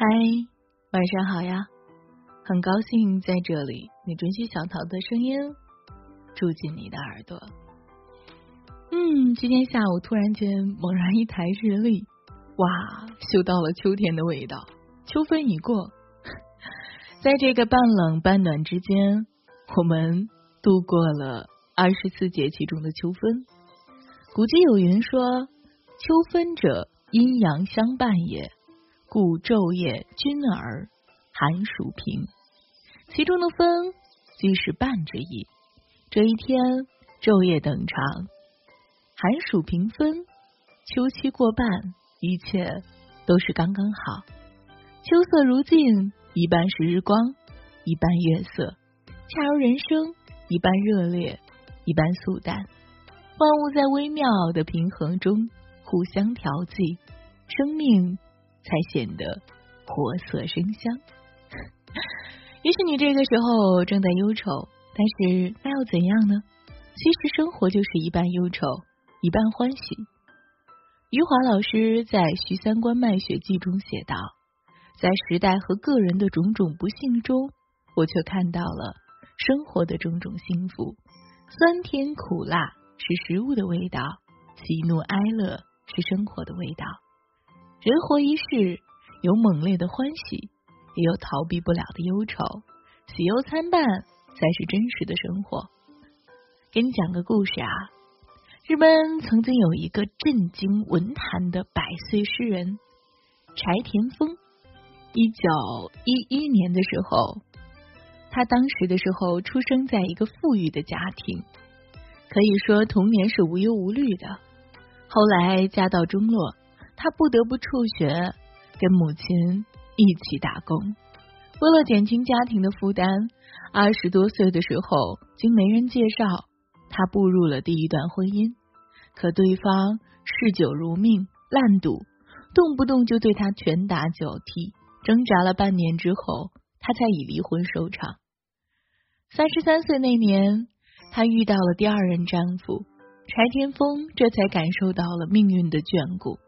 嗨，晚上好呀！很高兴在这里，你准许小桃的声音住进你的耳朵。嗯，今天下午突然间猛然一抬日历，哇，嗅到了秋天的味道。秋分已过，在这个半冷半暖之间，我们度过了二十四节气中的秋分。古籍有云说：“秋分者，阴阳相伴也。”故昼夜均而寒暑平，其中的分即是半之意。这一天昼夜等长，寒暑平分，秋期过半，一切都是刚刚好。秋色如镜，一半是日光，一半月色，恰如人生，一半热烈，一半素淡。万物在微妙的平衡中互相调剂，生命。才显得活色生香。也许你这个时候正在忧愁，但是那又怎样呢？其实生活就是一半忧愁，一半欢喜。余华老师在《徐三观卖血记》中写道：“在时代和个人的种种不幸中，我却看到了生活的种种幸福。酸甜苦辣是食物的味道，喜怒哀乐是生活的味道。”人活一世，有猛烈的欢喜，也有逃避不了的忧愁，喜忧参半才是真实的生活。给你讲个故事啊，日本曾经有一个震惊文坛的百岁诗人柴田丰。一九一一年的时候，他当时的时候出生在一个富裕的家庭，可以说童年是无忧无虑的。后来家道中落。他不得不辍学，跟母亲一起打工。为了减轻家庭的负担，二十多岁的时候，经媒人介绍，他步入了第一段婚姻。可对方嗜酒如命，烂赌，动不动就对他拳打脚踢。挣扎了半年之后，他才以离婚收场。三十三岁那年，他遇到了第二任丈夫柴田丰，这才感受到了命运的眷顾。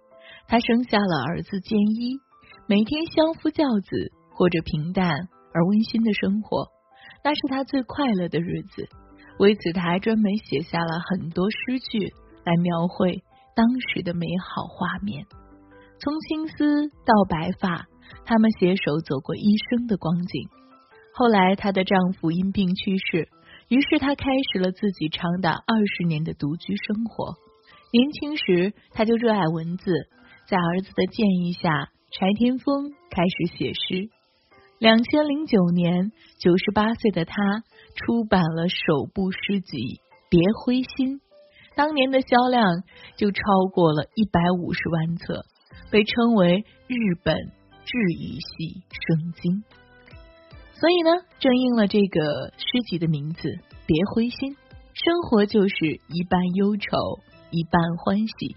他生下了儿子建一，每天相夫教子，过着平淡而温馨的生活，那是他最快乐的日子。为此，他还专门写下了很多诗句来描绘当时的美好画面。从青丝到白发，他们携手走过一生的光景。后来，她的丈夫因病去世，于是她开始了自己长达二十年的独居生活。年轻时，她就热爱文字。在儿子的建议下，柴田丰开始写诗。两千零九年，九十八岁的他出版了首部诗集《别灰心》，当年的销量就超过了一百五十万册，被称为日本治愈系圣经。所以呢，正应了这个诗集的名字《别灰心》，生活就是一半忧愁，一半欢喜。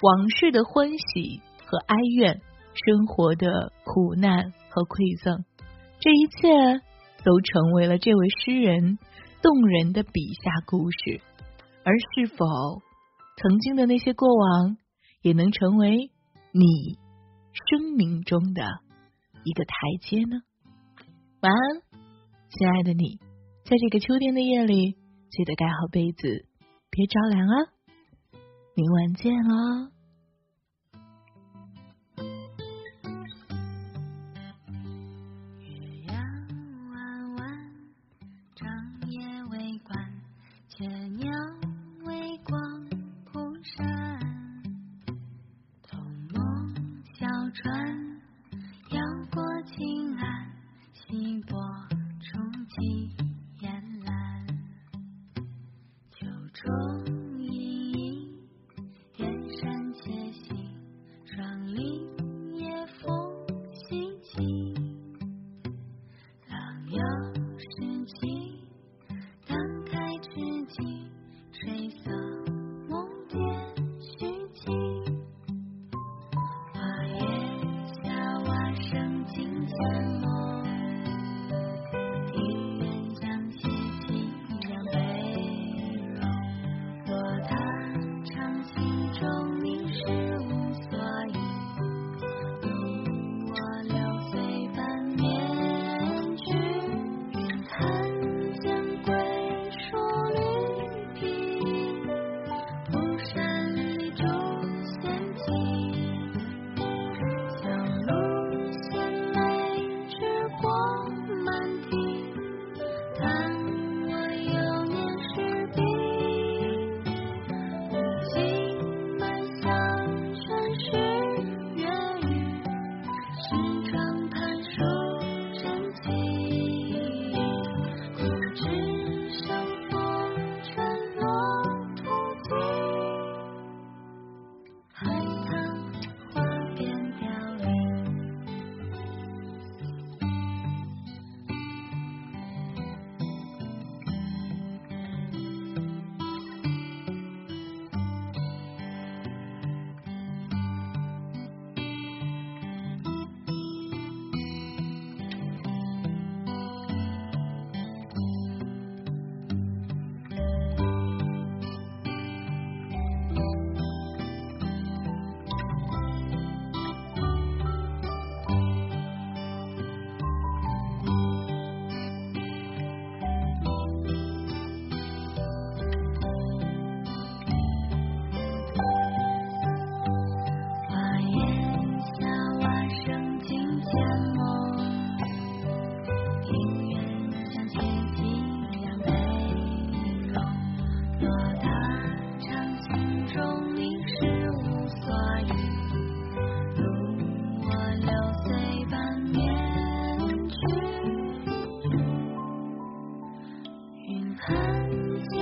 往事的欢喜和哀怨，生活的苦难和馈赠，这一切都成为了这位诗人动人的笔下故事。而是否曾经的那些过往，也能成为你生命中的一个台阶呢？晚安，亲爱的你，在这个秋天的夜里，记得盖好被子，别着凉啊！明晚见喽。月弯弯，长夜未，微光铺山，童梦小船摇过青岸，中。呀。安静